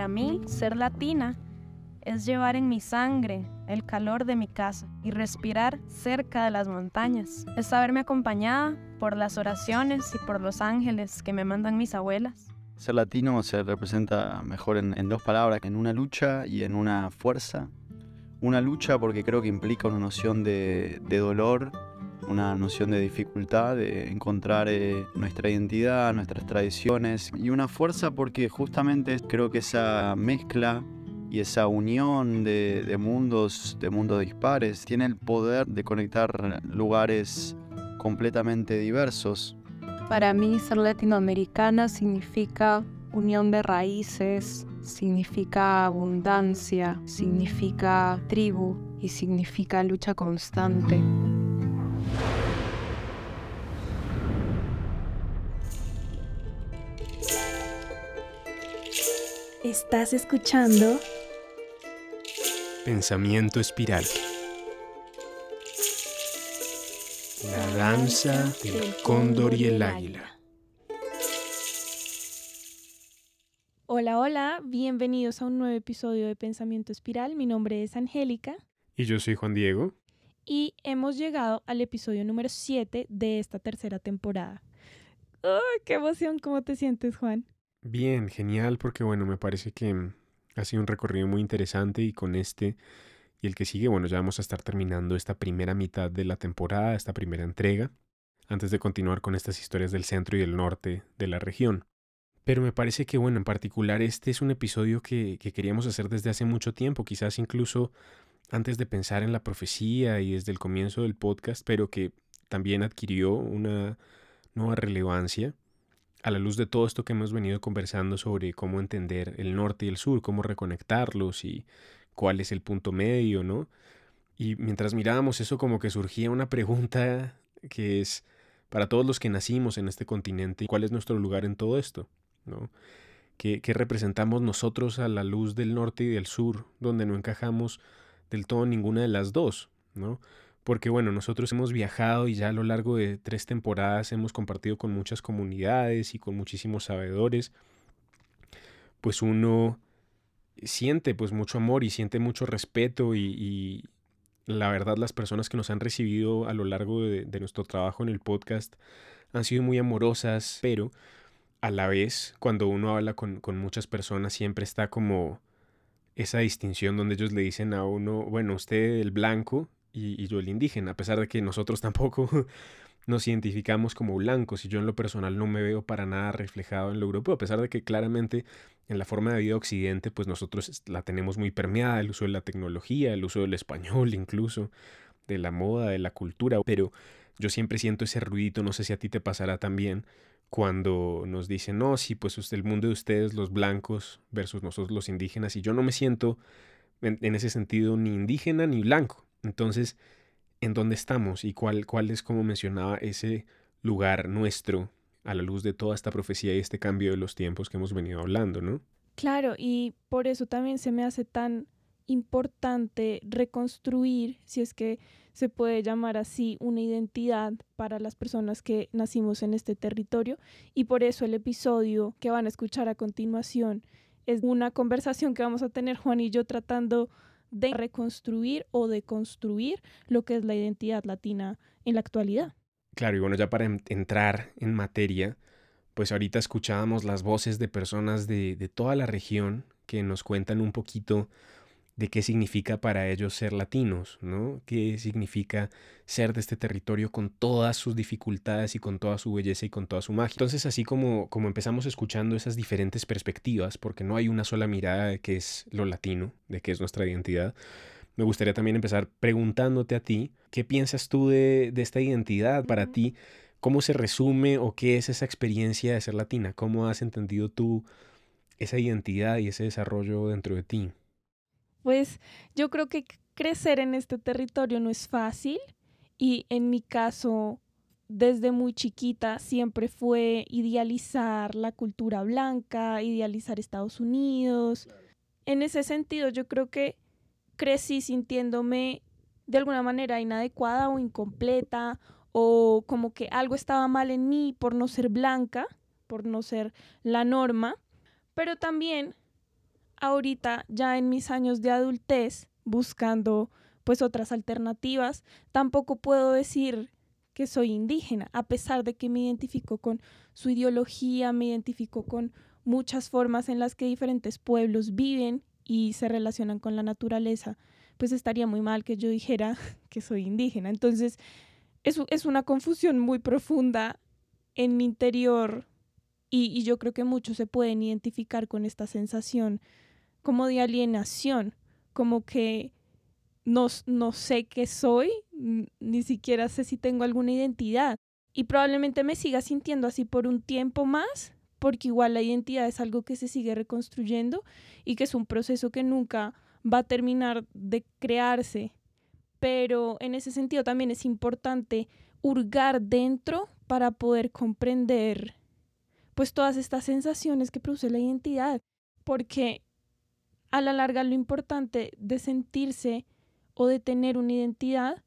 Para mí, ser latina es llevar en mi sangre el calor de mi casa y respirar cerca de las montañas. Es saberme acompañada por las oraciones y por los ángeles que me mandan mis abuelas. Ser latino se representa mejor en, dos palabras, en una lucha y en una fuerza. Una lucha porque creo que implica una noción de, dolor, una noción de dificultad, de encontrar eh, nuestra identidad, nuestras tradiciones. Y una fuerza porque justamente creo que esa mezcla y esa unión de, mundos, de mundos dispares, tiene el poder de conectar lugares completamente diversos. Para mí ser latinoamericana significa unión de raíces, significa abundancia, significa tribu y significa lucha constante. Estás escuchando Pensamiento espiral. La danza del cóndor y el águila. Hola, hola, bienvenidos a un nuevo episodio de Pensamiento Espiral. Mi nombre es Angélica. Y yo soy Juan Diego. Y hemos llegado al episodio número 7 de esta tercera temporada. ¡Ay, qué emoción! ¿Cómo te sientes, Juan? Bien, genial, porque bueno, me parece que ha sido un recorrido muy interesante y con este y el que sigue, bueno, ya vamos a estar terminando esta primera mitad de la temporada, esta primera entrega, antes de continuar con estas historias del centro y del norte de la región. Pero me parece que, bueno, en particular este es un episodio que, que queríamos hacer desde hace mucho tiempo, quizás incluso antes de pensar en la profecía y desde el comienzo del podcast, pero que también adquirió una nueva relevancia a la luz de todo esto que hemos venido conversando sobre cómo entender el norte y el sur, cómo reconectarlos y cuál es el punto medio, ¿no? Y mientras mirábamos eso como que surgía una pregunta que es para todos los que nacimos en este continente, ¿cuál es nuestro lugar en todo esto? ¿No? ¿Qué, ¿Qué, representamos nosotros a la luz del norte y del sur, donde no encajamos del todo ninguna de las dos? ¿no? Porque bueno, nosotros hemos viajado y ya a lo largo de tres temporadas hemos compartido con muchas comunidades y con muchísimos sabedores, pues uno siente pues mucho amor y siente mucho respeto y, la verdad las personas que nos han recibido a lo largo de, nuestro trabajo en el podcast han sido muy amorosas, pero a la vez cuando uno habla con, con muchas personas siempre está como esa distinción donde ellos le dicen a uno, bueno, usted el blanco y, yo el indígena, a pesar de que nosotros tampoco nos identificamos como blancos y yo en lo personal no me veo para nada reflejado en lo europeo, a pesar de que claramente en la forma de vida occidente pues nosotros la tenemos muy permeada, el uso de la tecnología, el uso del español incluso, de la moda, de la cultura, pero yo siempre siento ese ruidito, no sé si a ti te pasará también, cuando nos dicen, no, sí, pues el mundo de ustedes, los blancos versus nosotros los indígenas, y yo no me siento en ese sentido ni indígena ni blanco, entonces, ¿en dónde estamos y cuál, cuál es, como mencionaba, ese lugar nuestro a la luz de toda esta profecía y este cambio de los tiempos que hemos venido hablando, ¿no? Claro, y por eso también se me hace tan importante reconstruir, si es que se puede llamar así, una identidad para las personas que nacimos en este territorio. Y por eso el episodio que van a escuchar a continuación es una conversación que vamos a tener Juan y yo tratando de reconstruir o de construir lo que es la identidad latina en la actualidad. Claro, y bueno, ya para entrar en materia, pues ahorita escuchábamos las voces de personas de, de toda la región que nos cuentan un poquito de qué significa para ellos ser latinos, ¿no? ¿Qué significa ser de este territorio con todas sus dificultades y con toda su belleza y con toda su magia? Entonces, así como, como empezamos escuchando esas diferentes perspectivas, porque no hay una sola mirada de qué es lo latino, de qué es nuestra identidad, me gustaría también empezar preguntándote a ti, ¿qué piensas tú de, de esta identidad para ti? ¿Cómo se resume o qué es esa experiencia de ser latina? ¿Cómo has entendido tú esa identidad y ese desarrollo dentro de ti? Pues yo creo que crecer en este territorio no es fácil y en mi caso, desde muy chiquita siempre fue idealizar la cultura blanca, idealizar Estados Unidos. En ese sentido, yo creo que crecí sintiéndome de alguna manera inadecuada o incompleta o como que algo estaba mal en mí por no ser blanca, por no ser la norma, pero también ahorita ya en mis años de adultez, buscando pues otras alternativas, tampoco puedo decir que soy indígena, a pesar de que me identifico con su ideología, me identifico con muchas formas en las que diferentes pueblos viven y se relacionan con la naturaleza, pues estaría muy mal que yo dijera que soy indígena. Entonces, es, es una confusión muy profunda en mi interior y, yo creo que muchos se pueden identificar con esta sensación como de alienación, como que no, no sé qué soy, ni siquiera sé si tengo alguna identidad. Y probablemente me siga sintiendo así por un tiempo más, porque igual la identidad es algo que se sigue reconstruyendo y que es un proceso que nunca va a terminar de crearse. Pero en ese sentido también es importante hurgar dentro para poder comprender pues todas estas sensaciones que produce la identidad, porque a la larga lo importante de sentirse o de tener una identidad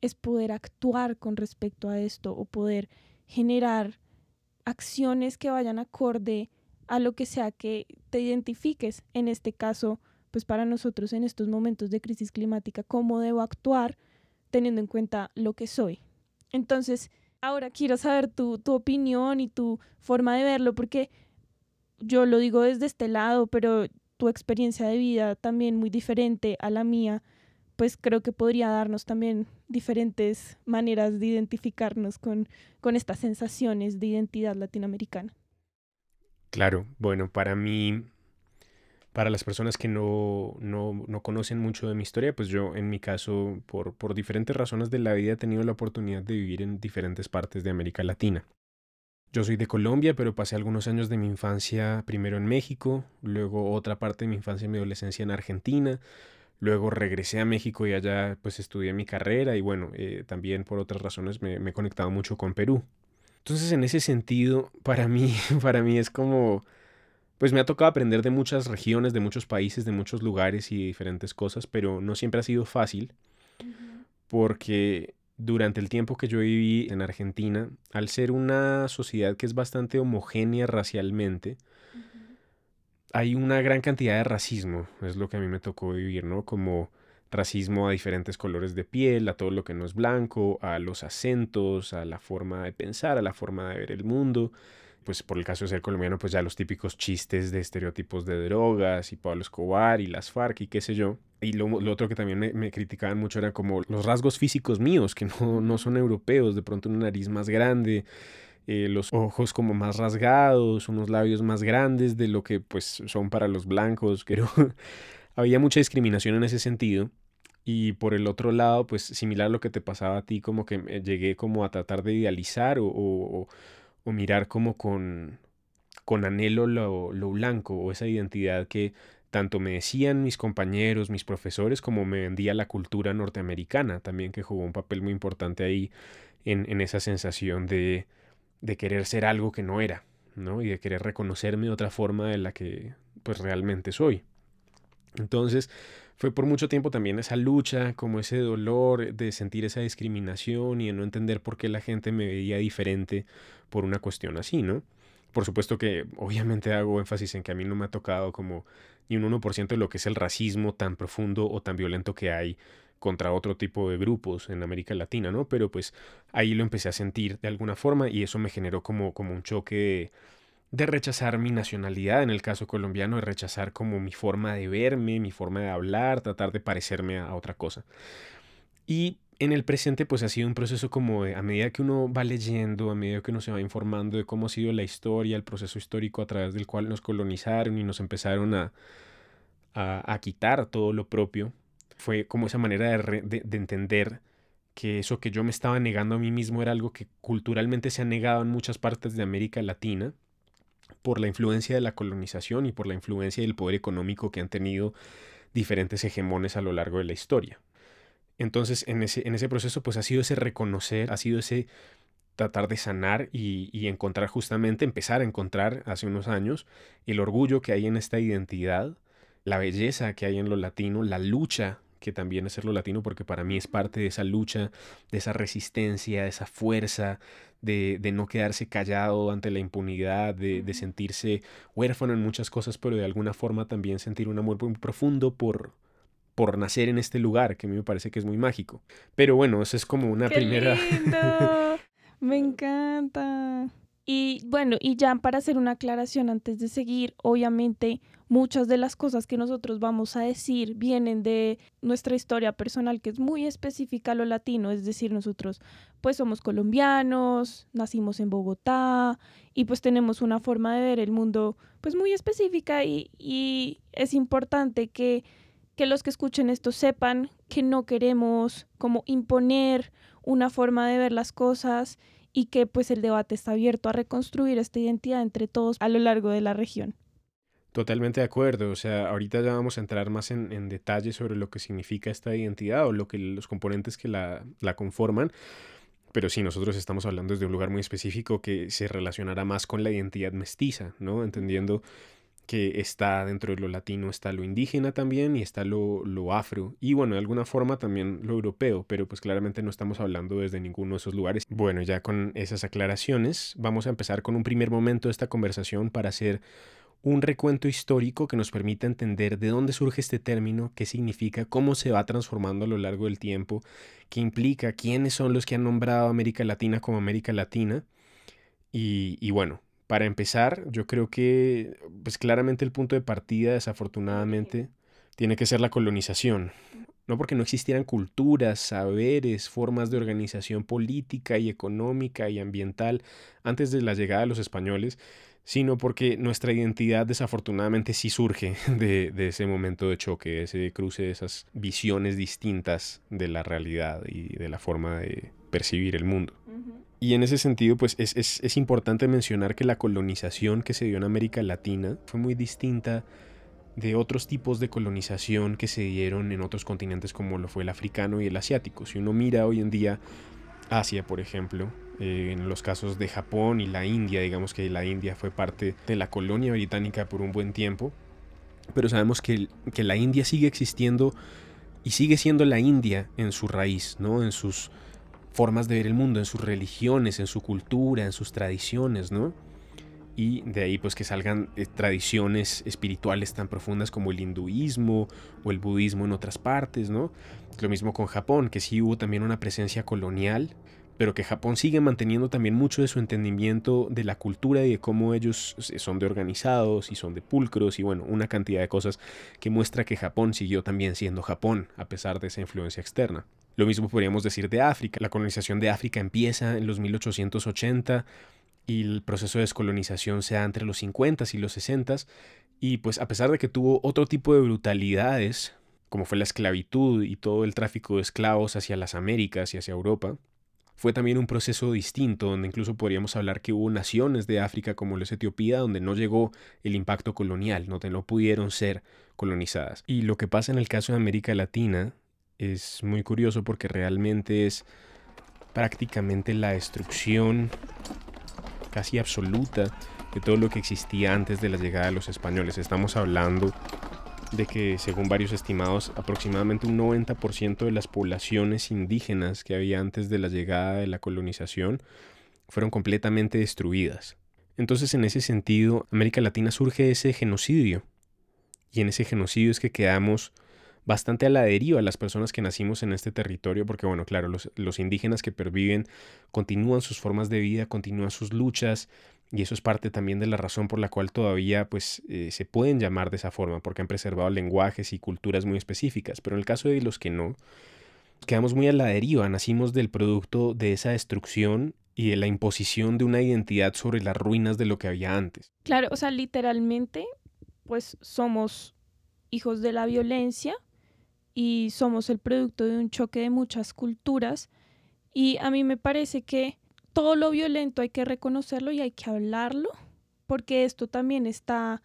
es poder actuar con respecto a esto o poder generar acciones que vayan acorde a lo que sea que te identifiques. En este caso, pues para nosotros en estos momentos de crisis climática, cómo debo actuar teniendo en cuenta lo que soy. Entonces, ahora quiero saber tu, tu opinión y tu forma de verlo, porque yo lo digo desde este lado, pero tu experiencia de vida también muy diferente a la mía, pues creo que podría darnos también diferentes maneras de identificarnos con, con estas sensaciones de identidad latinoamericana. Claro, bueno, para mí, para las personas que no, no, no, conocen mucho de mi historia, pues yo en mi caso, por, por diferentes razones de la vida, he tenido la oportunidad de vivir en diferentes partes de América Latina. Yo soy de Colombia, pero pasé algunos años de mi infancia primero en México, luego otra parte de mi infancia y mi adolescencia en Argentina, Luego regresé a México y allá pues estudié mi carrera y bueno, eh, también por otras razones me, me, he conectado mucho con Perú. Entonces en ese sentido, para mí, para mí es como, pues me ha tocado aprender de muchas regiones, de muchos países, de muchos lugares y diferentes cosas, pero no siempre ha sido fácil porque durante el tiempo que yo viví en Argentina, al ser una sociedad que es bastante homogénea racialmente, hay una gran cantidad de racismo, es lo que a mí me tocó vivir, ¿no? Como racismo a diferentes colores de piel, a todo lo que no es blanco, a los acentos, a la forma de pensar, a la forma de ver el mundo. Pues por el caso de ser colombiano, pues ya los típicos chistes de estereotipos de drogas y Pablo Escobar y las FARC y qué sé yo. Y lo, otro que también me, criticaban mucho era como los rasgos físicos míos, que no, no son europeos, de pronto una nariz más grande, eh, los ojos como más rasgados, unos labios más grandes de lo que pues son para los blancos, pero había mucha discriminación en ese sentido. Y por el otro lado, pues similar a lo que te pasaba a ti, como que llegué como a tratar de idealizar o, mirar como con, con anhelo lo, lo, blanco o esa identidad que tanto me decían mis compañeros, mis profesores, como me vendía la cultura norteamericana también, que jugó un papel muy importante ahí en, en esa sensación de, de querer ser algo que no era, ¿no? Y de querer reconocerme de otra forma de la que pues realmente soy. Entonces, fue por mucho tiempo también esa lucha, como ese dolor de sentir esa discriminación y de no entender por qué la gente me veía diferente por una cuestión así, ¿no? Por supuesto que obviamente hago énfasis en que a mí no me ha tocado como ni un 1% de lo que es el racismo tan profundo o tan violento que hay contra otro tipo de grupos en América Latina, ¿no? Pero pues ahí lo empecé a sentir de alguna forma y eso me generó como, como un choque de, rechazar mi nacionalidad, en el caso colombiano, de rechazar como mi forma de verme, mi forma de hablar, tratar de parecerme a, otra cosa. Y en el presente pues ha sido un proceso como a medida que uno va leyendo, a medida que uno se va informando de cómo ha sido la historia, el proceso histórico a través del cual nos colonizaron y nos empezaron a, a, a quitar todo lo propio, fue como esa manera de, entender que eso que yo me estaba negando a mí mismo era algo que culturalmente se ha negado en muchas partes de América Latina por la influencia de la colonización y por la influencia del poder económico que han tenido diferentes hegemones a lo largo de la historia. Entonces, en ese, en ese proceso, pues ha sido ese reconocer, ha sido ese tratar de sanar y, y, encontrar justamente, empezar a encontrar hace unos años el orgullo que hay en esta identidad, la belleza que hay en lo latino, la lucha que también es ser lo latino, porque para mí es parte de esa lucha, de esa resistencia, de esa fuerza, de, de no quedarse callado ante la impunidad, de, de, sentirse huérfano en muchas cosas, pero de alguna forma también sentir un amor muy profundo por, por nacer en este lugar, que a mí me parece que es muy mágico. Pero bueno, eso es como una ¡Qué primera... lindo! me encanta. Y bueno, y ya para hacer una aclaración antes de seguir, obviamente muchas de las cosas que nosotros vamos a decir vienen de nuestra historia personal, que es muy específica a lo latino, es decir, nosotros pues somos colombianos, nacimos en Bogotá y pues tenemos una forma de ver el mundo pues muy específica y, y es importante que, que los que escuchen esto sepan que no queremos como imponer una forma de ver las cosas y que pues el debate está abierto a reconstruir esta identidad entre todos a lo largo de la región. Totalmente de acuerdo, o sea, ahorita ya vamos a entrar más en, en detalle sobre lo que significa esta identidad o lo que los componentes que la, la conforman, pero sí, nosotros estamos hablando desde un lugar muy específico que se relacionará más con la identidad mestiza, ¿no? Entendiendo que está dentro de lo latino, está lo indígena también y está lo, lo, afro y bueno, de alguna forma también lo europeo, pero pues claramente no estamos hablando desde ninguno de esos lugares. Bueno, ya con esas aclaraciones, vamos a empezar con un primer momento de esta conversación para hacer un recuento histórico que nos permita entender de dónde surge este término, qué significa, cómo se va transformando a lo largo del tiempo, qué implica, quiénes son los que han nombrado América Latina como América Latina y, y bueno, para empezar, yo creo que, pues claramente el punto de partida, desafortunadamente, tiene que ser la colonización. No porque no existieran culturas, saberes, formas de organización política y económica y ambiental antes de la llegada de los españoles, sino porque nuestra identidad desafortunadamente sí surge de, de, ese momento de choque, de ese cruce de esas visiones distintas de la realidad y de la forma de percibir el mundo. Y en ese sentido, pues es, es, es, importante mencionar que la colonización que se dio en América Latina fue muy distinta de otros tipos de colonización que se dieron en otros continentes como lo fue el africano y el asiático. Si uno mira hoy en día Asia, por ejemplo, eh, en los casos de Japón y la India, digamos que la India fue parte de la colonia británica por un buen tiempo, pero sabemos que, que la India sigue existiendo y sigue siendo la India en su raíz, ¿no? En sus formas de ver el mundo, en sus religiones, en su cultura, en sus tradiciones, ¿no? Y de ahí pues que salgan eh, tradiciones espirituales tan profundas como el hinduismo o el budismo en otras partes, ¿no? Lo mismo con Japón, que sí hubo también una presencia colonial, pero que Japón sigue manteniendo también mucho de su entendimiento de la cultura y de cómo ellos son de organizados y son de pulcros y bueno, una cantidad de cosas que muestra que Japón siguió también siendo Japón a pesar de esa influencia externa. Lo mismo podríamos decir de África. La colonización de África empieza en los 1880 y el proceso de descolonización se da entre los 50 y los 60 y pues a pesar de que tuvo otro tipo de brutalidades, como fue la esclavitud y todo el tráfico de esclavos hacia las Américas y hacia Europa, fue también un proceso distinto, donde incluso podríamos hablar que hubo naciones de África como la Etiopía, donde no llegó el impacto colonial, donde no pudieron ser colonizadas. Y lo que pasa en el caso de América Latina es muy curioso porque realmente es prácticamente la destrucción casi absoluta de todo lo que existía antes de la llegada de los españoles. Estamos hablando de que, según varios estimados, aproximadamente un 90% de las poblaciones indígenas que había antes de la llegada de la colonización fueron completamente destruidas. Entonces, en ese sentido, América Latina surge ese genocidio. Y en ese genocidio es que quedamos bastante a la deriva las personas que nacimos en este territorio, porque bueno, claro, los, los, indígenas que perviven continúan sus formas de vida, continúan sus luchas, y eso es parte también de la razón por la cual todavía pues eh, se pueden llamar de esa forma, porque han preservado lenguajes y culturas muy específicas, pero en el caso de los que no, quedamos muy a la deriva, nacimos del producto de esa destrucción y de la imposición de una identidad sobre las ruinas de lo que había antes. Claro, o sea, literalmente, pues somos hijos de la violencia, y somos el producto de un choque de muchas culturas y a mí me parece que todo lo violento hay que reconocerlo y hay que hablarlo porque esto también está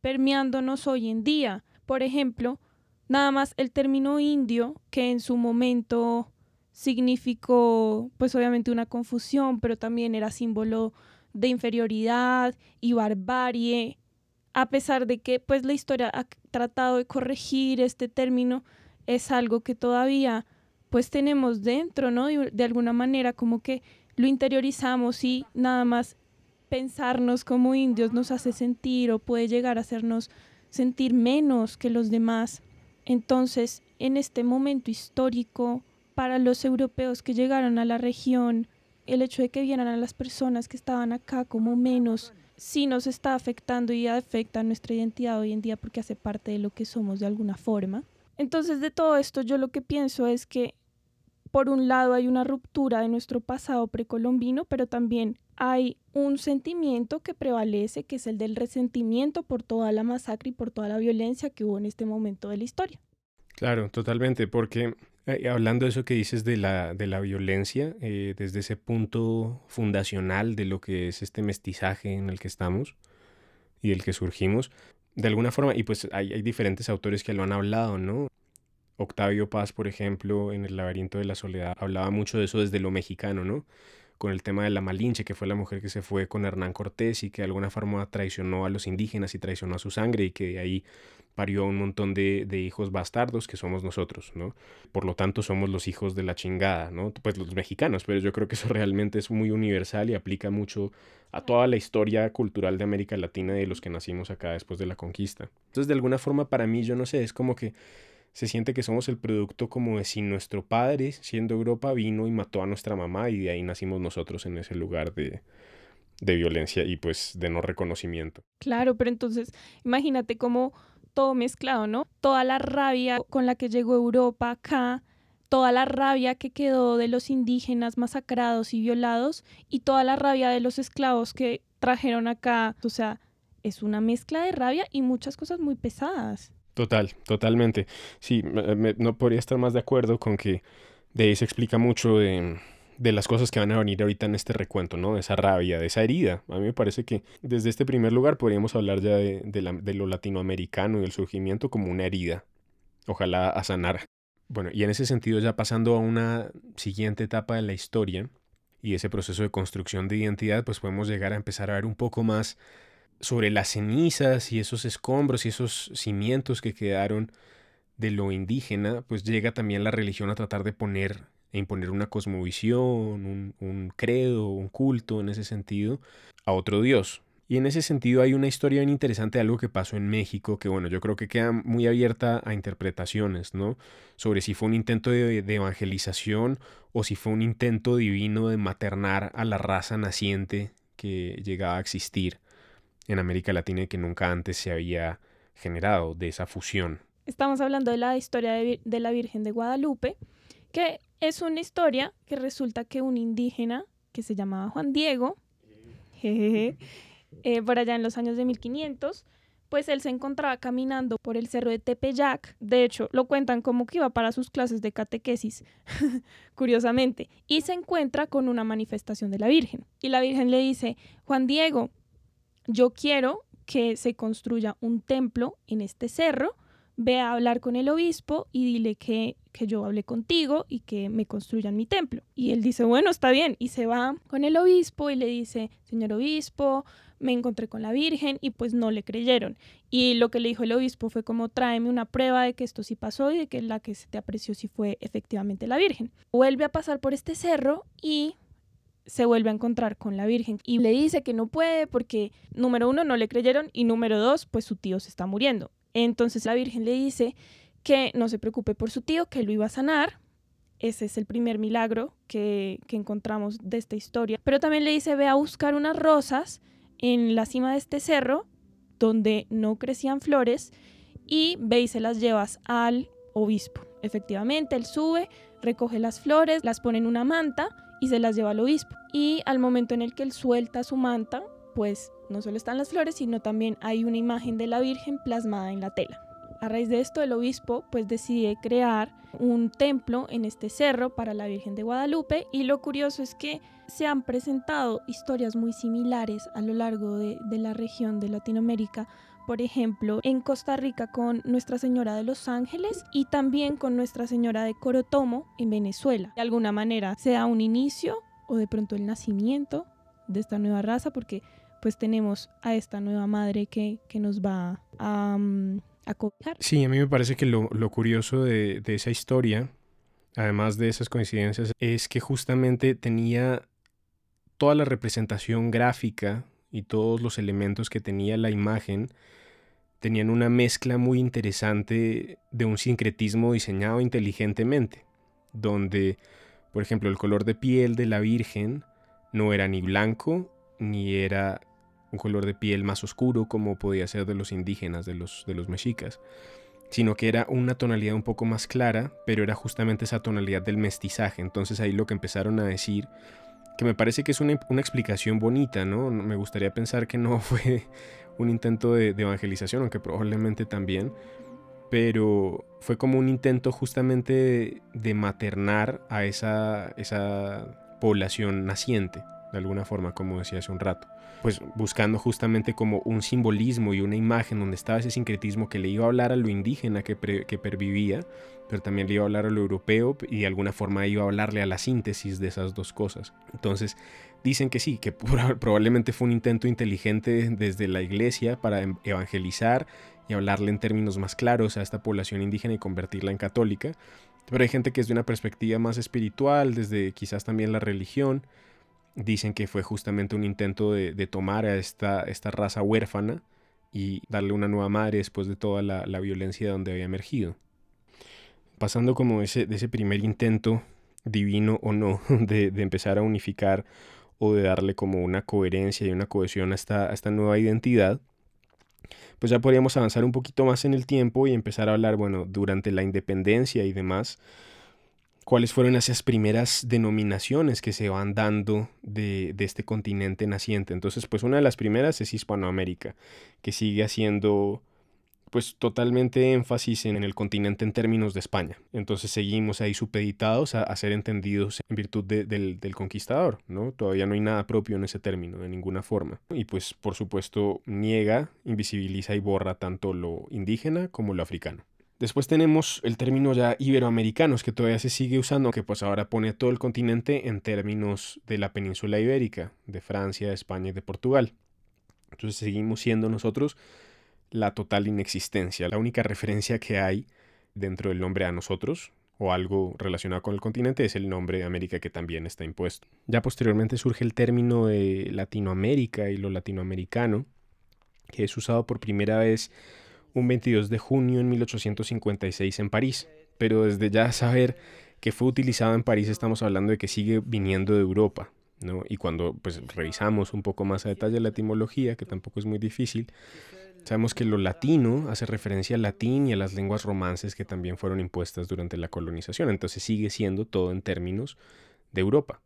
permeándonos hoy en día. Por ejemplo, nada más el término indio que en su momento significó pues obviamente una confusión, pero también era símbolo de inferioridad y barbarie a pesar de que pues la historia ha tratado de corregir este término, es algo que todavía pues tenemos dentro, ¿no? De alguna manera como que lo interiorizamos y nada más pensarnos como indios nos hace sentir o puede llegar a hacernos sentir menos que los demás. Entonces, en este momento histórico, para los europeos que llegaron a la región, el hecho de que vieran a las personas que estaban acá como menos, sí nos está afectando y afecta nuestra identidad hoy en día porque hace parte de lo que somos de alguna forma. Entonces, de todo esto, yo lo que pienso es que, por un lado, hay una ruptura de nuestro pasado precolombino, pero también hay un sentimiento que prevalece, que es el del resentimiento por toda la masacre y por toda la violencia que hubo en este momento de la historia. Claro, totalmente, porque eh, hablando de eso que dices de la, de la violencia, eh, desde ese punto fundacional de lo que es este mestizaje en el que estamos y del que surgimos, de alguna forma, y pues hay, hay diferentes autores que lo han hablado, ¿no? Octavio Paz, por ejemplo, en El laberinto de la soledad, hablaba mucho de eso desde lo mexicano, ¿no? Con el tema de la Malinche, que fue la mujer que se fue con Hernán Cortés y que de alguna forma traicionó a los indígenas y traicionó a su sangre y que de ahí parió un montón de, hijos bastardos que somos nosotros, ¿no? Por lo tanto, somos los hijos de la chingada, ¿no? Pues los mexicanos, pero yo creo que eso realmente es muy universal y aplica mucho a toda la historia cultural de América Latina y de los que nacimos acá después de la conquista. Entonces, de alguna forma, para mí, yo no sé, es como que se siente que somos el producto como de si nuestro padre, siendo Europa, vino y mató a nuestra mamá y de ahí nacimos nosotros en ese lugar de, de violencia y pues de no reconocimiento. Claro, pero entonces imagínate cómo todo mezclado, ¿no? Toda la rabia con la que llegó Europa acá, toda la rabia que quedó de los indígenas masacrados y violados y toda la rabia de los esclavos que trajeron acá, o sea, es una mezcla de rabia y muchas cosas muy pesadas. Total, totalmente. Sí, no podría estar más de acuerdo con que de ahí se explica mucho de, las cosas que van a venir ahorita en este recuento, ¿no? De esa rabia, de esa herida. A mí me parece que desde este primer lugar podríamos hablar ya de, de lo latinoamericano y del surgimiento como una herida. Ojalá a sanar. Bueno, y en ese sentido ya pasando a una siguiente etapa de la historia y ese proceso de construcción de identidad, pues podemos llegar a empezar a ver un poco más sobre las cenizas y esos escombros y esos cimientos que quedaron de lo indígena, pues llega también la religión a tratar de poner e imponer una cosmovisión, un, un credo, un culto en ese sentido, a otro dios. Y en ese sentido hay una historia bien interesante de algo que pasó en México, que bueno, yo creo que queda muy abierta a interpretaciones, ¿no? Sobre si fue un intento de, de, evangelización o si fue un intento divino de maternar a la raza naciente que llegaba a existir en América Latina que nunca antes se había generado de esa fusión. Estamos hablando de la historia de, la Virgen de Guadalupe, que es una historia que resulta que un indígena que se llamaba Juan Diego, eh, por allá en los años de 1500, pues él se encontraba caminando por el cerro de Tepeyac. De hecho, lo cuentan como que iba para sus clases de catequesis, curiosamente, y se encuentra con una manifestación de la Virgen. Y la Virgen le dice, Juan Diego, yo quiero que se construya un templo en este cerro, ve a hablar con el obispo y dile que, que yo hablé contigo y que me construyan mi templo. Y él dice, bueno, está bien. Y se va con el obispo y le dice, señor obispo, me encontré con la Virgen y pues no le creyeron. Y lo que le dijo el obispo fue como tráeme una prueba de que esto sí pasó y de que la que se te apreció sí fue efectivamente la Virgen. Vuelve a pasar por este cerro y se vuelve a encontrar con la Virgen y le dice que no puede porque, número uno, no le creyeron y número dos, pues su tío se está muriendo. Entonces la Virgen le dice que no se preocupe por su tío, que lo iba a sanar. Ese es el primer milagro que, que encontramos de esta historia. Pero también le dice, ve a buscar unas rosas en la cima de este cerro donde no crecían flores y ve y se las llevas al obispo. Efectivamente, él sube, recoge las flores, las pone en una manta y se las lleva al obispo. Y al momento en el que él suelta su manta, pues no solo están las flores, sino también hay una imagen de la Virgen plasmada en la tela. A raíz de esto, el obispo pues decide crear un templo en este cerro para la Virgen de Guadalupe y lo curioso es que se han presentado historias muy similares a lo largo de, de la región de Latinoamérica por ejemplo, en Costa Rica con Nuestra Señora de los Ángeles y también con Nuestra Señora de Corotomo en Venezuela. De alguna manera se da un inicio o de pronto el nacimiento de esta nueva raza porque pues tenemos a esta nueva madre que, que nos va a, mm, acoger. Sí, a mí me parece que lo, curioso de, de esa historia, además de esas coincidencias, es que justamente tenía toda la representación gráfica y todos los elementos que tenía la imagen tenían una mezcla muy interesante de un sincretismo diseñado inteligentemente, donde, por ejemplo, el color de piel de la Virgen no era ni blanco ni era un color de piel más oscuro como podía ser de los indígenas, de los, de los mexicas, sino que era una tonalidad un poco más clara, pero era justamente esa tonalidad del mestizaje. Entonces ahí lo que empezaron a decir, que me parece que es una, explicación bonita, ¿no? Me gustaría pensar que no fue un intento de, de evangelización, aunque probablemente también, pero fue como un intento justamente de maternar a esa, esa población naciente, de alguna forma, como decía hace un rato pues buscando justamente como un simbolismo y una imagen donde estaba ese sincretismo que le iba a hablar a lo indígena que, que pervivía, pero también le iba a hablar a lo europeo y de alguna forma iba a hablarle a la síntesis de esas dos cosas. Entonces dicen que sí, que probablemente fue un intento inteligente desde la iglesia para em, evangelizar y hablarle en términos más claros a esta población indígena y convertirla en católica. Pero hay gente que es de una perspectiva más espiritual, desde quizás también la religión, dicen que fue justamente un intento de, tomar a esta, esta, raza huérfana y darle una nueva madre después de toda la, violencia donde había emergido. Pasando como ese, de ese primer intento, divino o no, de, empezar a unificar o de darle como una coherencia y una cohesión a esta, a esta nueva identidad, pues ya podríamos avanzar un poquito más en el tiempo y empezar a hablar, bueno, durante la independencia y demás, cuáles fueron esas primeras denominaciones que se van dando de, este continente naciente. Entonces, pues una de las primeras es Hispanoamérica, que sigue haciendo pues totalmente énfasis en el continente en términos de España. Entonces seguimos ahí supeditados a, ser entendidos en virtud del, del, conquistador, ¿no? Todavía no hay nada propio en ese término, de ninguna forma. Y pues por supuesto niega, invisibiliza y borra tanto lo indígena como lo africano. Después tenemos el término ya iberoamericanos que todavía se sigue usando, que pues ahora pone todo el continente en términos de la península ibérica, de Francia, de España y de Portugal. Entonces seguimos siendo nosotros la total inexistencia. La única referencia que hay dentro del nombre a nosotros o algo relacionado con el continente es el nombre América que también está impuesto. Ya posteriormente surge el término de Latinoamérica y lo latinoamericano, que es usado por primera vez un 22 de junio en 1856 en París. Pero desde ya saber que fue utilizado en París estamos hablando de que sigue viniendo de Europa. ¿no? Y cuando pues, revisamos un poco más a detalle la etimología, que tampoco es muy difícil, sabemos que lo latino hace referencia al latín y a las lenguas romances que también fueron impuestas durante la colonización. Entonces sigue siendo todo en términos de Europa.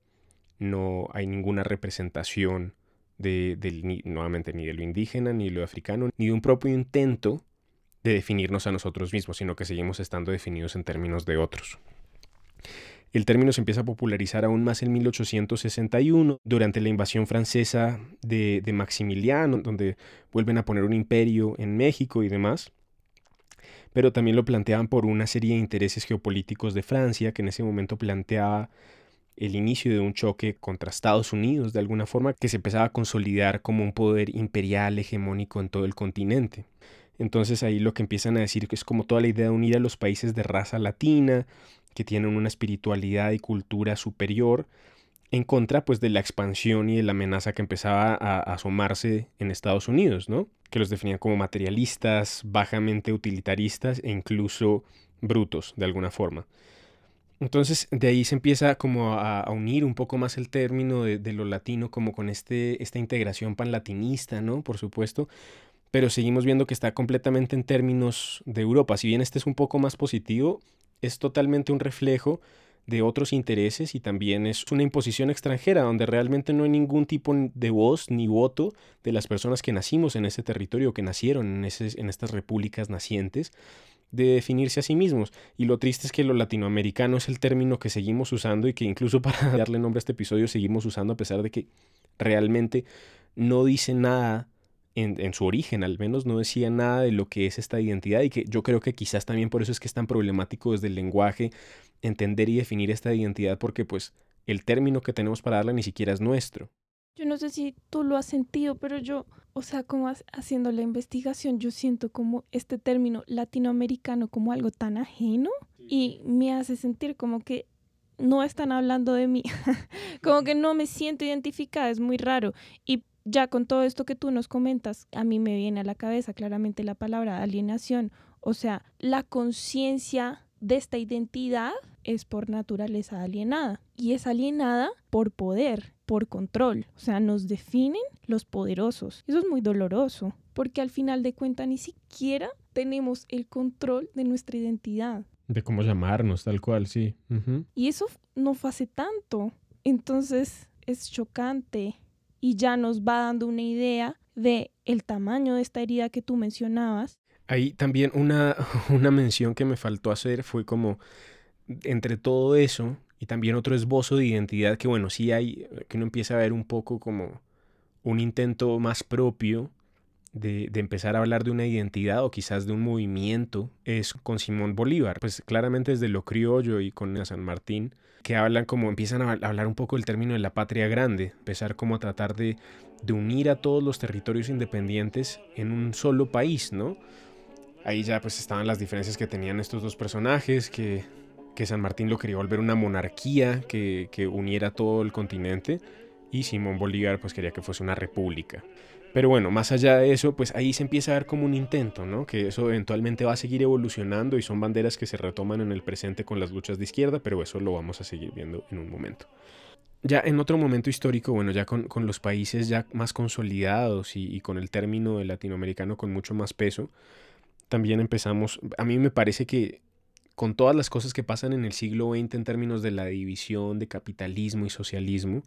No hay ninguna representación de, nuevamente ni de lo indígena, ni de lo africano, ni de un propio intento de definirnos a nosotros mismos, sino que seguimos estando definidos en términos de otros. El término se empieza a popularizar aún más en 1861, durante la invasión francesa de, Maximiliano, donde vuelven a poner un imperio en México y demás. Pero también lo planteaban por una serie de intereses geopolíticos de Francia, que en ese momento planteaba el inicio de un choque contra Estados Unidos, de alguna forma, que se empezaba a consolidar como un poder imperial hegemónico en todo el continente. Entonces ahí lo que empiezan a decir que es como toda la idea de unir a los países de raza latina, que tienen una espiritualidad y cultura superior, en contra pues de la expansión y de la amenaza que empezaba a asomarse en Estados Unidos, ¿no? Que los definían como materialistas, bajamente utilitaristas e incluso brutos de alguna forma. Entonces de ahí se empieza como a, unir un poco más el término de, de, lo latino como con este, esta integración panlatinista, ¿no? Por supuesto, pero seguimos viendo que está completamente en términos de Europa. Si bien este es un poco más positivo, es totalmente un reflejo de otros intereses y también es una imposición extranjera donde realmente no hay ningún tipo de voz ni voto de las personas que nacimos en ese territorio, que nacieron en, en estas repúblicas nacientes, de definirse a sí mismos. Y lo triste es que lo latinoamericano es el término que seguimos usando y que incluso para darle nombre a este episodio seguimos usando a pesar de que realmente no dice nada en, su origen al menos no decía nada de lo que es esta identidad y que yo creo que quizás también por eso es que es tan problemático desde el lenguaje entender y definir esta identidad porque pues el término que tenemos para darla ni siquiera es nuestro. Yo no sé si tú lo has sentido, pero yo, o sea, como haciendo la investigación, yo siento como este término latinoamericano como algo tan ajeno y me hace sentir como que no están hablando de mí, como que no me siento identificada, es muy raro. Y ya con todo esto que tú nos comentas, a mí me viene a la cabeza claramente la palabra alienación, o sea, la conciencia de esta identidad es por naturaleza alienada y es alienada por poder, por control, o sea, nos definen los poderosos. Eso es muy doloroso, porque al final de cuentas ni siquiera tenemos el control de nuestra identidad. De cómo llamarnos, tal cual, sí. Y eso no fue hace tanto. Entonces es chocante y ya nos va dando una idea de el tamaño de esta herida que tú mencionabas. Ahí también una, una mención que me faltó hacer fue como entre todo eso y también otro esbozo de identidad que bueno, sí hay, que uno empieza a ver un poco como un intento más propio de, empezar a hablar de una identidad o quizás de un movimiento es con Simón Bolívar. Pues claramente desde lo criollo y con San Martín, que hablan como, empiezan a hablar un poco del término de la patria grande, empezar como a tratar de, de unir a todos los territorios independientes en un solo país, ¿no? Ahí ya pues estaban las diferencias que tenían estos dos personajes, que, que San Martín lo quería volver una monarquía que, que uniera todo el continente y Simón Bolívar pues quería que fuese una república. Pero bueno, más allá de eso, pues ahí se empieza a ver como un intento, ¿no? Que eso eventualmente va a seguir evolucionando y son banderas que se retoman en el presente con las luchas de izquierda, pero eso lo vamos a seguir viendo en un momento. Ya en otro momento histórico, bueno, ya con, los países ya más consolidados y, con el término latinoamericano con mucho más peso, también empezamos, a mí me parece que con todas las cosas que pasan en el siglo XX en términos de la división de capitalismo y socialismo,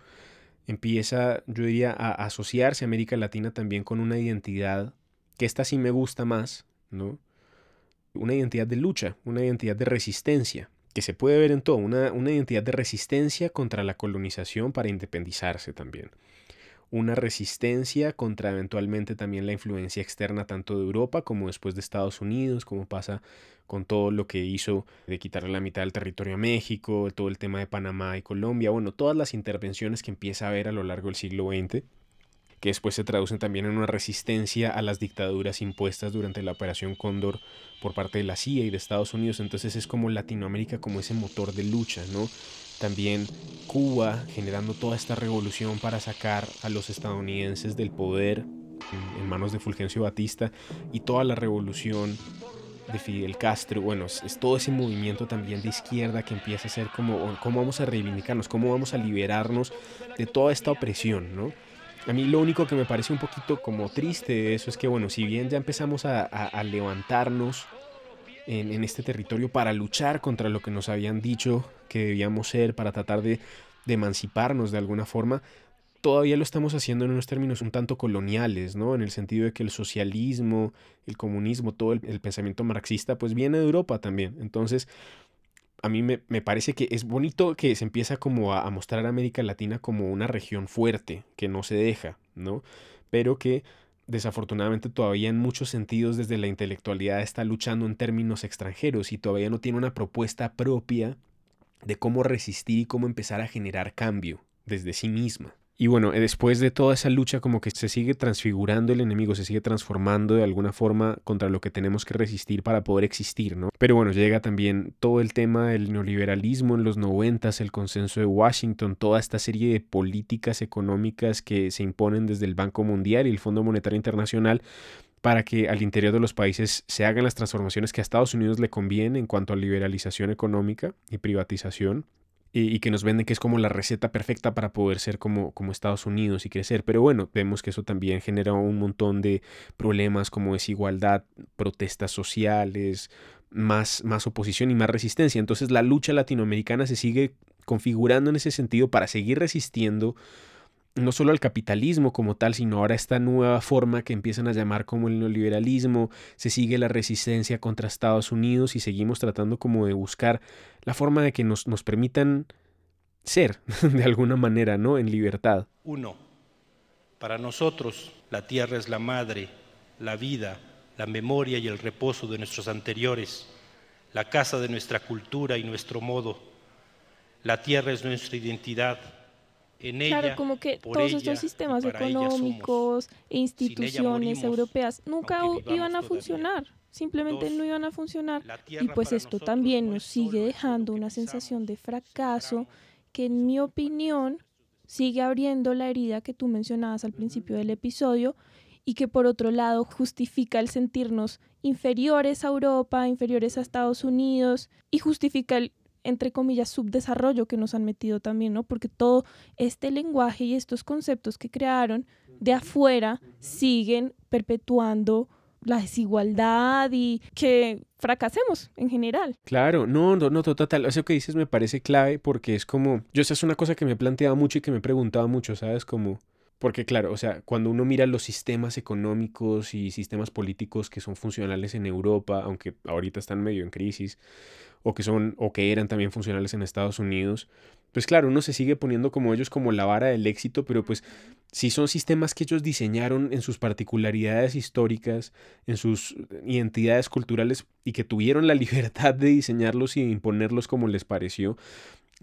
empieza, yo diría, a asociarse América Latina también con una identidad que esta sí me gusta más, ¿no? Una identidad de lucha, una identidad de resistencia, que se puede ver en todo, una, una identidad de resistencia contra la colonización para independizarse también una resistencia contra eventualmente también la influencia externa tanto de Europa como después de Estados Unidos, como pasa con todo lo que hizo de quitarle la mitad del territorio a México, todo el tema de Panamá y Colombia, bueno, todas las intervenciones que empieza a haber a lo largo del siglo XX, que después se traducen también en una resistencia a las dictaduras impuestas durante la Operación Cóndor por parte de la CIA y de Estados Unidos, entonces es como Latinoamérica como ese motor de lucha, ¿no? También Cuba generando toda esta revolución para sacar a los estadounidenses del poder en manos de Fulgencio Batista y toda la revolución de Fidel Castro, bueno, es, todo ese movimiento también de izquierda que empieza a ser como, cómo vamos a reivindicarnos, cómo vamos a liberarnos de toda esta opresión, ¿no? A mí lo único que me parece un poquito como triste de eso es que, bueno, si bien ya empezamos a, levantarnos en, en, este territorio para luchar contra lo que nos habían dicho que debíamos ser, para tratar de, emanciparnos de alguna forma, todavía lo estamos haciendo en unos términos un tanto coloniales, ¿no? En el sentido de que el socialismo, el comunismo, todo el, pensamiento marxista, pues viene de Europa también. Entonces, a mí me, parece que es bonito que se empieza como a, mostrar a América Latina como una región fuerte, que no se deja, ¿no? Pero que desafortunadamente todavía en muchos sentidos desde la intelectualidad está luchando en términos extranjeros y todavía no tiene una propuesta propia de cómo resistir y cómo empezar a generar cambio desde sí misma. Y bueno, eh, después de toda esa lucha como que se sigue transfigurando el enemigo, se sigue transformando de alguna forma contra lo que tenemos que resistir para poder existir, ¿no? Pero bueno, llega también todo el tema del neoliberalismo en los noventas, el consenso de Washington, toda esta serie de políticas económicas que se imponen desde el Banco Mundial y el Fondo Monetario Internacional para que al interior de los países se hagan las transformaciones que a Estados Unidos le conviene en cuanto a liberalización económica y privatización y, que nos venden que es como la receta perfecta para poder ser como, como Estados Unidos y crecer. Pero bueno, vemos que eso también genera un montón de problemas como desigualdad, protestas sociales, más, más oposición y más resistencia. Entonces la lucha latinoamericana se sigue configurando en ese sentido para seguir resistiendo no solo al capitalismo como tal, sino ahora esta nueva forma que empiezan a llamar como el neoliberalismo, se sigue la resistencia contra Estados Unidos y seguimos tratando como de buscar la forma de que nos, nos permitan ser de alguna manera, ¿no? En libertad. Uno, para nosotros la tierra es la madre, la vida, la memoria y el reposo de nuestros anteriores, la casa de nuestra cultura y nuestro modo. La tierra es nuestra identidad en ella, Claro, como que todos ella estos sistemas económicos e instituciones morimos, europeas nunca iban a todavía. funcionar, simplemente Dos, no iban a funcionar. Y pues esto también no nos sigue dejando una sensación de fracaso que en mi opinión sigue abriendo la herida que tú mencionabas al principio del episodio y que por otro lado justifica el sentirnos inferiores a Europa, inferiores a Estados Unidos y justifica el entre comillas subdesarrollo que nos han metido también, ¿no? Porque todo este lenguaje y estos conceptos que crearon de afuera siguen perpetuando la desigualdad y que fracasemos en general. Claro, no, no, no, total. Eso que dices me parece clave porque es como, yo esa es una cosa que me he planteado mucho y que me he preguntado mucho, ¿sabes? Como, porque claro, o sea, cuando uno mira los sistemas económicos y sistemas políticos que son funcionales en Europa, aunque ahorita están medio en crisis, o que son, o que eran también funcionales en Estados Unidos, pues claro, uno se sigue poniendo como ellos como la vara del éxito, pero pues si son sistemas que ellos diseñaron en sus particularidades históricas, en sus identidades culturales y que tuvieron la libertad de diseñarlos y imponerlos como les pareció,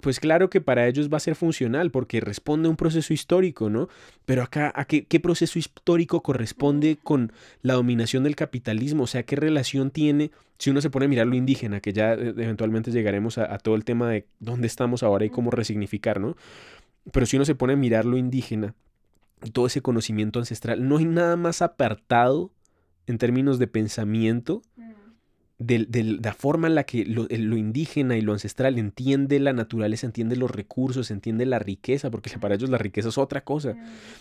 pues claro que para ellos va a ser funcional porque responde a un proceso histórico, ¿no? Pero acá, ¿a qué, qué proceso histórico corresponde con la dominación del capitalismo? O sea, ¿qué relación tiene si uno se pone a mirar lo indígena, que ya eh, eventualmente llegaremos a, a todo el tema de dónde estamos ahora y cómo resignificar, ¿no? Pero si uno se pone a mirar lo indígena, todo ese conocimiento ancestral, no hay nada más apartado en términos de pensamiento de, de la forma en la que lo, lo indígena y lo ancestral entiende la naturaleza, entiende los recursos, entiende la riqueza, porque para ellos la riqueza es otra cosa.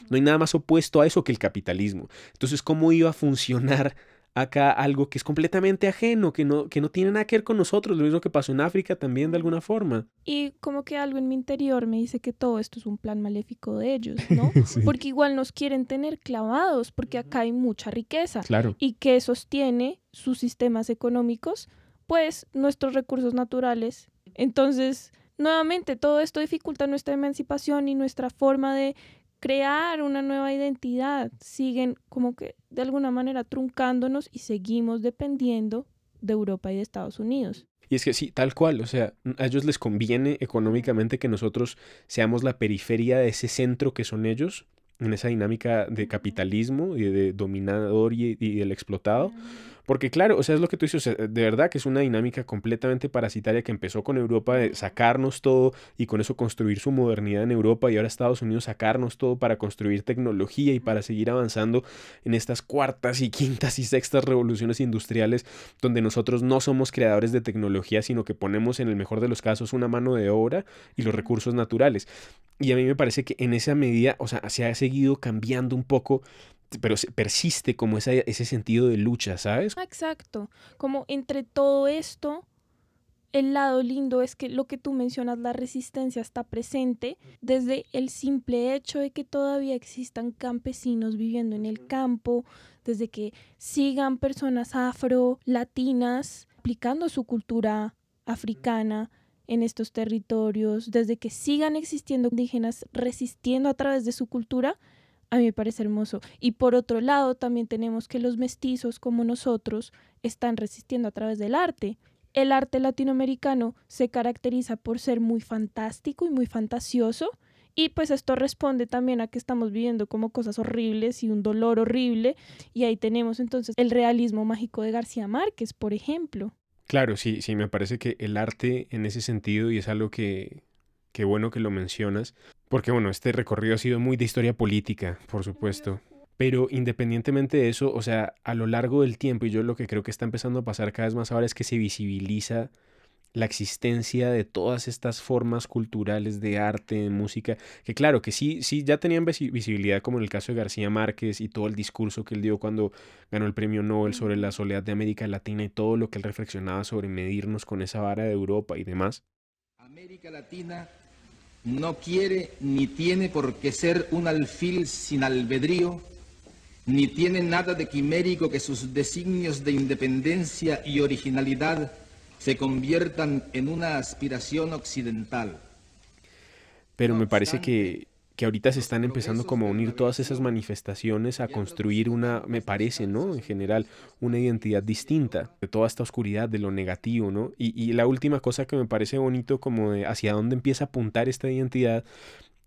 No hay nada más opuesto a eso que el capitalismo. Entonces, ¿cómo iba a funcionar acá algo que es completamente ajeno, que no, que no tiene nada que ver con nosotros? Lo mismo que pasó en África también de alguna forma. Y como que algo en mi interior me dice que todo esto es un plan maléfico de ellos, ¿no? Porque igual nos quieren tener clavados, porque acá hay mucha riqueza. Claro. y que sostiene sus sistemas económicos, pues nuestros recursos naturales. Entonces, nuevamente, todo esto dificulta nuestra emancipación y nuestra forma de crear una nueva identidad. Siguen como que de alguna manera truncándonos y seguimos dependiendo de Europa y de Estados Unidos. Y es que sí, tal cual, o sea, a ellos les conviene económicamente que nosotros seamos la periferia de ese centro que son ellos, en esa dinámica de capitalismo y de dominador y, y del explotado. Porque claro, o sea, es lo que tú dices, o sea, de verdad que es una dinámica completamente parasitaria que empezó con Europa de sacarnos todo y con eso construir su modernidad en Europa y ahora Estados Unidos sacarnos todo para construir tecnología y para seguir avanzando en estas cuartas y quintas y sextas revoluciones industriales donde nosotros no somos creadores de tecnología, sino que ponemos en el mejor de los casos una mano de obra y los recursos naturales. Y a mí me parece que en esa medida, o sea, se ha seguido cambiando un poco, pero persiste como esa- ese sentido de lucha, ¿sabes? Exacto. Como entre todo esto, el lado lindo es que lo que tú mencionas, la resistencia está presente desde el simple hecho de que todavía existan campesinos viviendo en el campo, desde que sigan personas afro, latinas, aplicando su cultura africana en estos territorios, desde que sigan existiendo indígenas resistiendo a través de su cultura, a mí me parece hermoso. Y por otro lado, también tenemos que los mestizos como nosotros están resistiendo a través del arte. El arte latinoamericano se caracteriza por ser muy fantástico y muy fantasioso. Y pues esto responde también a que estamos viviendo como cosas horribles y un dolor horrible. Y ahí tenemos entonces el realismo mágico de García Márquez, por ejemplo. Claro, sí, sí, me parece que el arte en ese sentido, y es algo que, que bueno que lo mencionas, porque bueno, este recorrido ha sido muy de historia política, por supuesto. Pero independientemente de eso, o sea, a lo largo del tiempo, y yo lo que creo que está empezando a pasar cada vez más ahora es que se visibiliza la existencia de todas estas formas culturales de arte, de música, que claro, que sí, sí, ya tenían visi- visibilidad, como en el caso de García Márquez y todo el discurso que él dio cuando ganó el premio Nobel sobre la soledad de América Latina y todo lo que él reflexionaba sobre medirnos con esa vara de Europa y demás. América Latina no quiere ni tiene por qué ser un alfil sin albedrío, ni tiene nada de quimérico que sus designios de independencia y originalidad se conviertan en una aspiración occidental. Pero me parece que, que ahorita se están empezando como a unir todas esas manifestaciones a construir una, me parece, ¿no? En general, una identidad distinta de toda esta oscuridad, de lo negativo, ¿no? Y, y la última cosa que me parece bonito como de hacia dónde empieza a apuntar esta identidad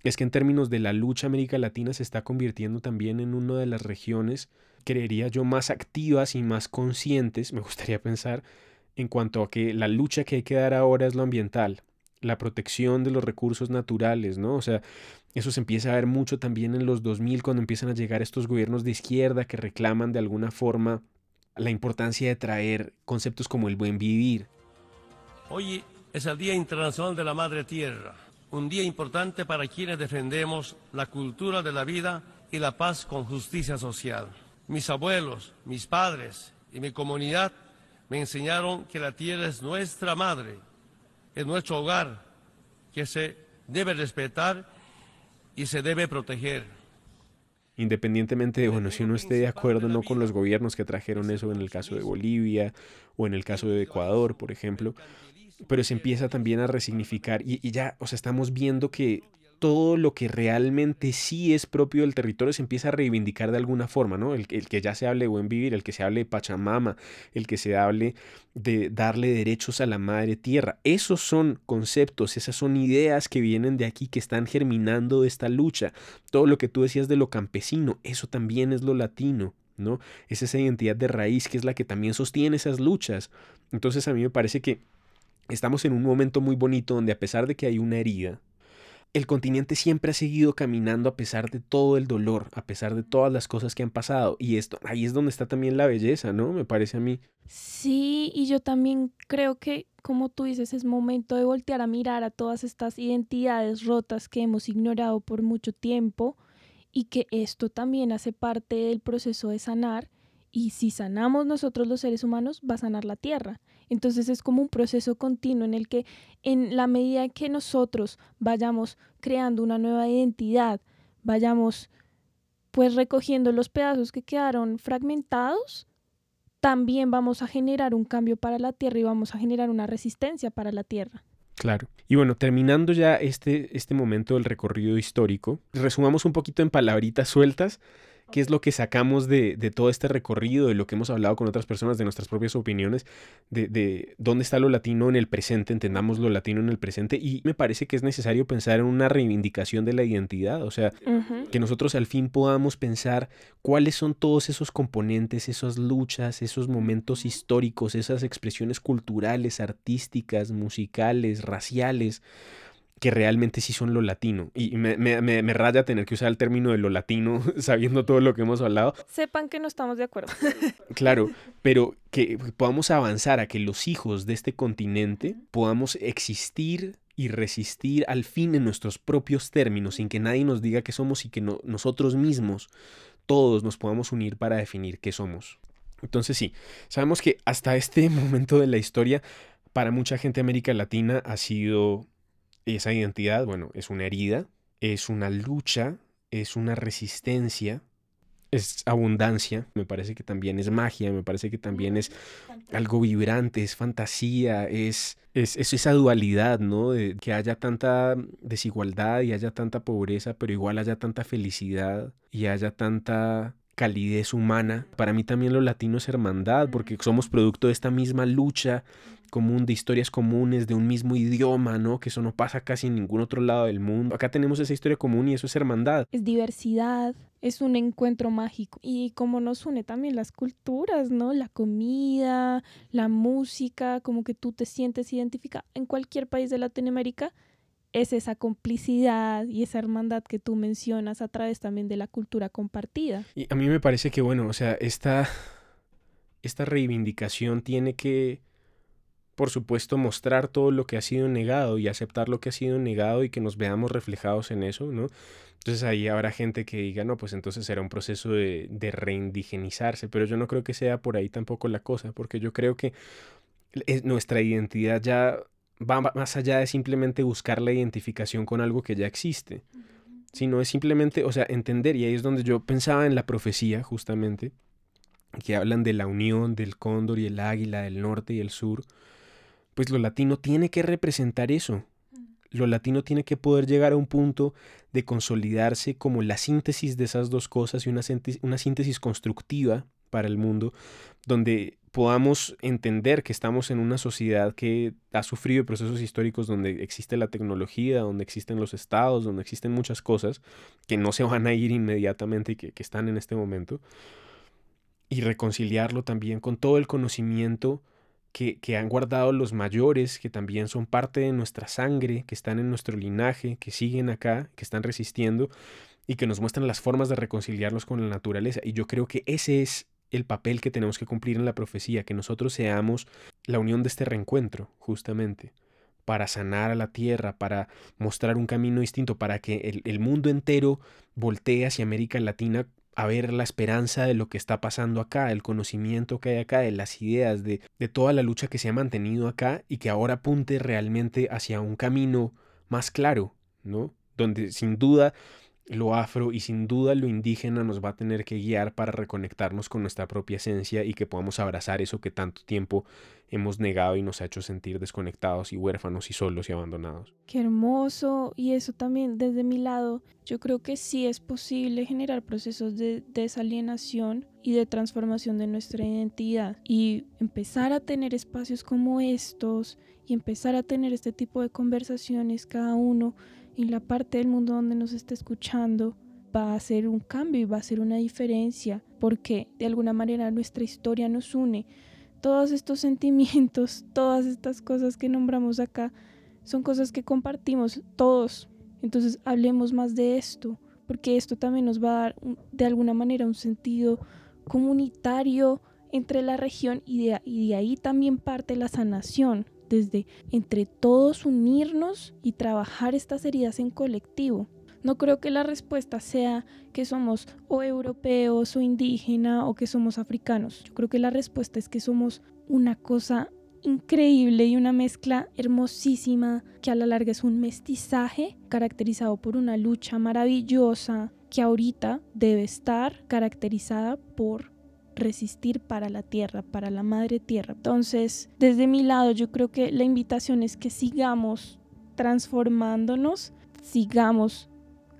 es que en términos de la lucha América Latina se está convirtiendo también en una de las regiones, creería yo, más activas y más conscientes, me gustaría pensar, en cuanto a que la lucha que hay que dar ahora es lo ambiental, la protección de los recursos naturales, ¿no? O sea, eso se empieza a ver mucho también en los 2000 cuando empiezan a llegar estos gobiernos de izquierda que reclaman de alguna forma la importancia de traer conceptos como el buen vivir. Hoy es el Día Internacional de la Madre Tierra un día importante para quienes defendemos la cultura de la vida y la paz con justicia social. Mis abuelos, mis padres y mi comunidad me enseñaron que la tierra es nuestra madre, es nuestro hogar, que se debe respetar y se debe proteger. Independientemente de, bueno, si uno esté de acuerdo no con los gobiernos que trajeron eso en el caso de Bolivia o en el caso de Ecuador, por ejemplo, pero se empieza también a resignificar y, ya, o sea, estamos viendo que todo lo que realmente sí es propio del territorio se empieza a reivindicar de alguna forma, ¿no? El, que ya se hable de buen vivir, el que se hable de Pachamama, el que se hable de darle derechos a la madre tierra. Esos son conceptos, esas son ideas que vienen de aquí, que están germinando esta lucha. Todo lo que tú decías de lo campesino, eso también es lo latino. ¿no? Es esa identidad de raíz que es la que también sostiene esas luchas. Entonces a mí me parece que Estamos en un momento muy bonito donde a pesar de que hay una herida, el continente siempre ha seguido caminando a pesar de todo el dolor, a pesar de todas las cosas que han pasado. Y esto, ahí es donde está también la belleza, ¿no? Me parece a mí. Sí, y yo también creo que, como tú dices, es momento de voltear a mirar a todas estas identidades rotas que hemos ignorado por mucho tiempo y que esto también hace parte del proceso de sanar. Y si sanamos nosotros los seres humanos, va a sanar la tierra. Entonces es como un proceso continuo en el que en la medida que nosotros vayamos creando una nueva identidad, vayamos pues recogiendo los pedazos que quedaron fragmentados, también vamos a generar un cambio para la Tierra y vamos a generar una resistencia para la Tierra. Claro. Y bueno, terminando ya este, este momento del recorrido histórico, resumamos un poquito en palabritas sueltas qué es lo que sacamos de, todo este recorrido, de lo que hemos hablado con otras personas, de nuestras propias opiniones, de, dónde está lo latino en el presente, entendamos lo latino en el presente. Y me parece que es necesario pensar en una reivindicación de la identidad, o sea, que nosotros al fin podamos pensar cuáles son todos esos componentes, esas luchas, esos momentos históricos, esas expresiones culturales, artísticas, musicales, raciales que realmente sí son lo latino. Y me, me, me, raya tener que usar el término de lo latino sabiendo todo lo que hemos hablado. Sepan que no estamos de acuerdo. claro, pero que podamos avanzar a que los hijos de este continente podamos existir y resistir al fin en nuestros propios términos, sin que nadie nos diga qué somos y que nosotros mismos, todos nos podamos unir para definir qué somos. Entonces sí, sabemos que hasta este momento de la historia, para mucha gente de América Latina ha sido esa identidad, bueno, es una herida, es una lucha, es una resistencia, es abundancia, me parece que también es magia, me parece que también es algo vibrante, es fantasía, es, es, esa dualidad, ¿no? De que haya tanta desigualdad y haya tanta pobreza, pero igual haya tanta felicidad y haya tanta calidez humana. Para mí también lo latino es hermandad, porque somos producto de esta misma lucha común, de historias comunes, de un mismo idioma, ¿no? Que eso no pasa casi en ningún otro lado del mundo. Acá tenemos esa historia común y eso es hermandad. Es diversidad, es un encuentro mágico. Y como nos une también las culturas, ¿no? La comida, la música, como que tú te sientes identificado en cualquier país de Latinoamérica es esa complicidad y esa hermandad que tú mencionas a través también de la cultura compartida. Y a mí me parece que, bueno, o sea, esta, esta reivindicación tiene que, por supuesto, mostrar todo lo que ha sido negado y aceptar lo que ha sido negado y que nos veamos reflejados en eso, ¿no? Entonces ahí habrá gente que diga, no, pues entonces será un proceso de, de reindigenizarse, pero yo no creo que sea por ahí tampoco la cosa, porque yo creo que nuestra identidad ya va más allá de simplemente buscar la identificación con algo que ya existe, sino es simplemente, o sea, entender, y ahí es donde yo pensaba en la profecía justamente, que hablan de la unión del cóndor y el águila, del norte y el sur, pues lo latino tiene que representar eso. Lo latino tiene que poder llegar a un punto de consolidarse como la síntesis de esas dos cosas y una, una síntesis constructiva para el mundo, donde podamos entender que estamos en una sociedad que ha sufrido procesos históricos donde existe la tecnología, donde existen los estados, donde existen muchas cosas que no se van a ir inmediatamente y que, que están en este momento, y reconciliarlo también con todo el conocimiento que, que, han guardado los mayores, que también son parte de nuestra sangre, que están en nuestro linaje, que siguen acá, que están resistiendo y que nos muestran las formas de reconciliarlos con la naturaleza. Y yo creo que ese es el papel que tenemos que cumplir en la profecía, que nosotros seamos la unión de este reencuentro, justamente, para sanar a la tierra, para mostrar un camino distinto, para que el, mundo entero voltee hacia América Latina a ver la esperanza de lo que está pasando acá, el conocimiento que hay acá, de las ideas, de, de toda la lucha que se ha mantenido acá y que ahora apunte realmente hacia un camino más claro, ¿no? Donde sin duda lo afro y sin duda lo indígena nos va a tener que guiar para reconectarnos con nuestra propia esencia y que podamos abrazar eso que tanto tiempo hemos negado y nos ha hecho sentir desconectados y huérfanos y solos y abandonados. Qué hermoso. Y eso también desde mi lado, yo creo que sí es posible generar procesos de desalienación y de transformación de nuestra identidad y empezar a tener espacios como estos y empezar a tener este tipo de conversaciones cada uno en la parte del mundo donde nos está escuchando va a hacer un cambio y va a hacer una diferencia porque de alguna manera nuestra historia nos une. Todos estos sentimientos, todas estas cosas que nombramos acá, son cosas que compartimos todos. Entonces hablemos más de esto, porque esto también nos va a dar de alguna manera un sentido comunitario entre la región y de ahí también parte la sanación, desde entre todos unirnos y trabajar estas heridas en colectivo. No creo que la respuesta sea que somos o europeos o indígena o que somos africanos. Yo creo que la respuesta es que somos una cosa increíble y una mezcla hermosísima que a la larga es un mestizaje caracterizado por una lucha maravillosa que ahorita debe estar caracterizada por resistir para la tierra, para la madre tierra. Entonces, desde mi lado, yo creo que la invitación es que sigamos transformándonos, sigamos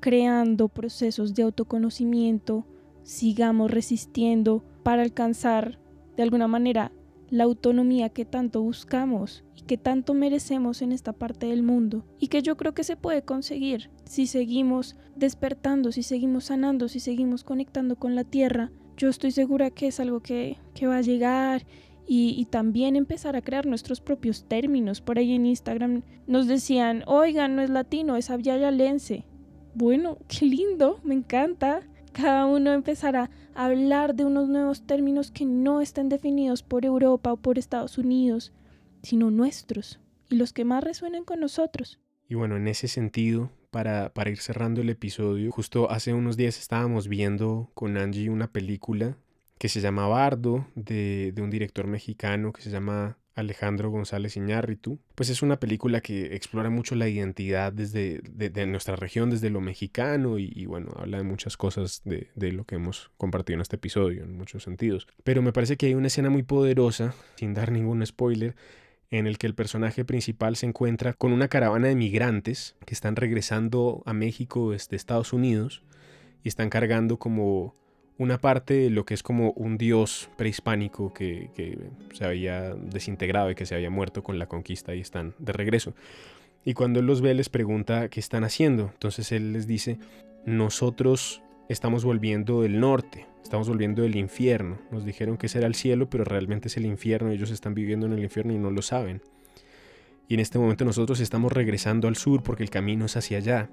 creando procesos de autoconocimiento, sigamos resistiendo para alcanzar de alguna manera la autonomía que tanto buscamos y que tanto merecemos en esta parte del mundo y que yo creo que se puede conseguir si seguimos despertando, si seguimos sanando, si seguimos conectando con la tierra yo estoy segura que es algo que, va a llegar y, también empezar a crear nuestros propios términos. Por ahí en Instagram nos decían, oigan, no es latino, es aviayalense. Bueno, qué lindo, me encanta. Cada uno empezará a hablar de unos nuevos términos que no estén definidos por Europa o por Estados Unidos, sino nuestros y los que más resuenen con nosotros. Y bueno, en ese sentido, para, para ir cerrando el episodio, justo hace unos días estábamos viendo con Angie una película que se llama Bardo, de, de un director mexicano que se llama Alejandro González Iñárritu, pues es una película que explora mucho la identidad desde de, nuestra región, desde lo mexicano y, y, bueno, habla de muchas cosas de, de, lo que hemos compartido en este episodio en muchos sentidos. Pero me parece que hay una escena muy poderosa, sin dar ningún spoiler, en el que el personaje principal se encuentra con una caravana de migrantes que están regresando a México desde Estados Unidos y están cargando como una parte de lo que es como un dios prehispánico que, se había desintegrado y que se había muerto con la conquista y están de regreso. Y cuando él los ve les pregunta qué están haciendo. Entonces él les dice, nosotros estamos volviendo del norte, estamos volviendo del infierno. Nos dijeron que ese era el cielo, pero realmente es el infierno. Ellos están viviendo en el infierno y no lo saben. Y en este momento nosotros estamos regresando al sur porque el camino es hacia allá.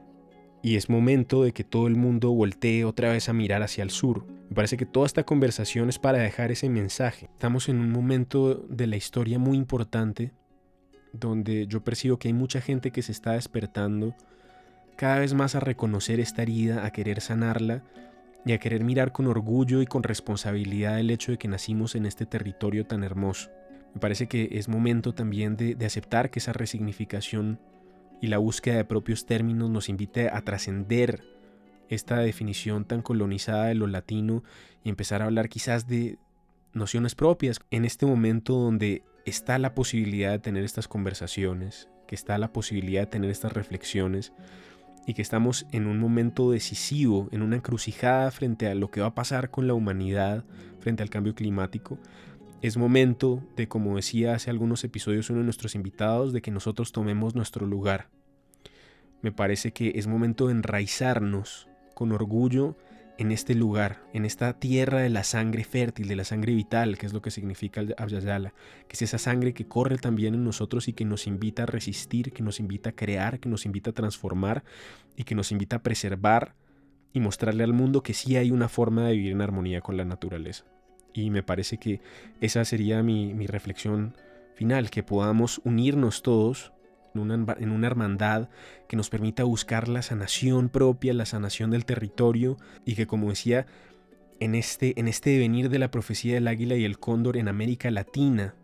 Y es momento de que todo el mundo voltee otra vez a mirar hacia el sur. Me parece que toda esta conversación es para dejar ese mensaje. Estamos en un momento de la historia muy importante donde yo percibo que hay mucha gente que se está despertando cada vez más a reconocer esta herida, a querer sanarla y a querer mirar con orgullo y con responsabilidad el hecho de que nacimos en este territorio tan hermoso. Me parece que es momento también de, aceptar que esa resignificación y la búsqueda de propios términos nos invite a trascender esta definición tan colonizada de lo latino y empezar a hablar quizás de nociones propias en este momento donde está la posibilidad de tener estas conversaciones, que está la posibilidad de tener estas reflexiones, y que estamos en un momento decisivo, en una encrucijada frente a lo que va a pasar con la humanidad, frente al cambio climático, es momento de, como decía hace algunos episodios uno de nuestros invitados, de que nosotros tomemos nuestro lugar. Me parece que es momento de enraizarnos con orgullo en este lugar, en esta tierra de la sangre fértil, de la sangre vital, que es lo que significa el Abyayala, que es esa sangre que corre también en nosotros y que nos invita a resistir, que nos invita a crear, que nos invita a transformar y que nos invita a preservar y mostrarle al mundo que sí hay una forma de vivir en armonía con la naturaleza. Y me parece que esa sería mi, mi reflexión final, que podamos unirnos todos en una, hermandad que nos permita buscar la sanación propia, la sanación del territorio y que como decía, en este, en este devenir de la profecía del águila y el cóndor en América Latina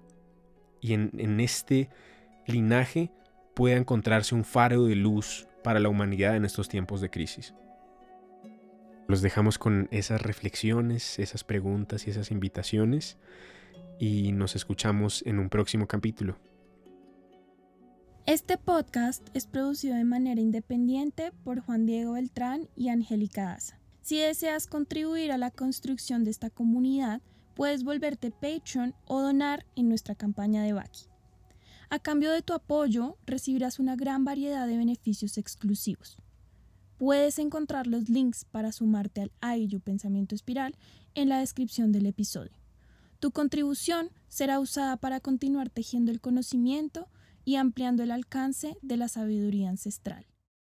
y en, en este linaje pueda encontrarse un faro de luz para la humanidad en estos tiempos de crisis. Los dejamos con esas reflexiones, esas preguntas y esas invitaciones y nos escuchamos en un próximo capítulo. Este podcast es producido de manera independiente por Juan Diego Beltrán y Angélica Daza. Si deseas contribuir a la construcción de esta comunidad, puedes volverte Patreon o donar en nuestra campaña de Baki. A cambio de tu apoyo, recibirás una gran variedad de beneficios exclusivos. Puedes encontrar los links para sumarte al AIU Pensamiento Espiral en la descripción del episodio. Tu contribución será usada para continuar tejiendo el conocimiento y ampliando el alcance de la sabiduría ancestral.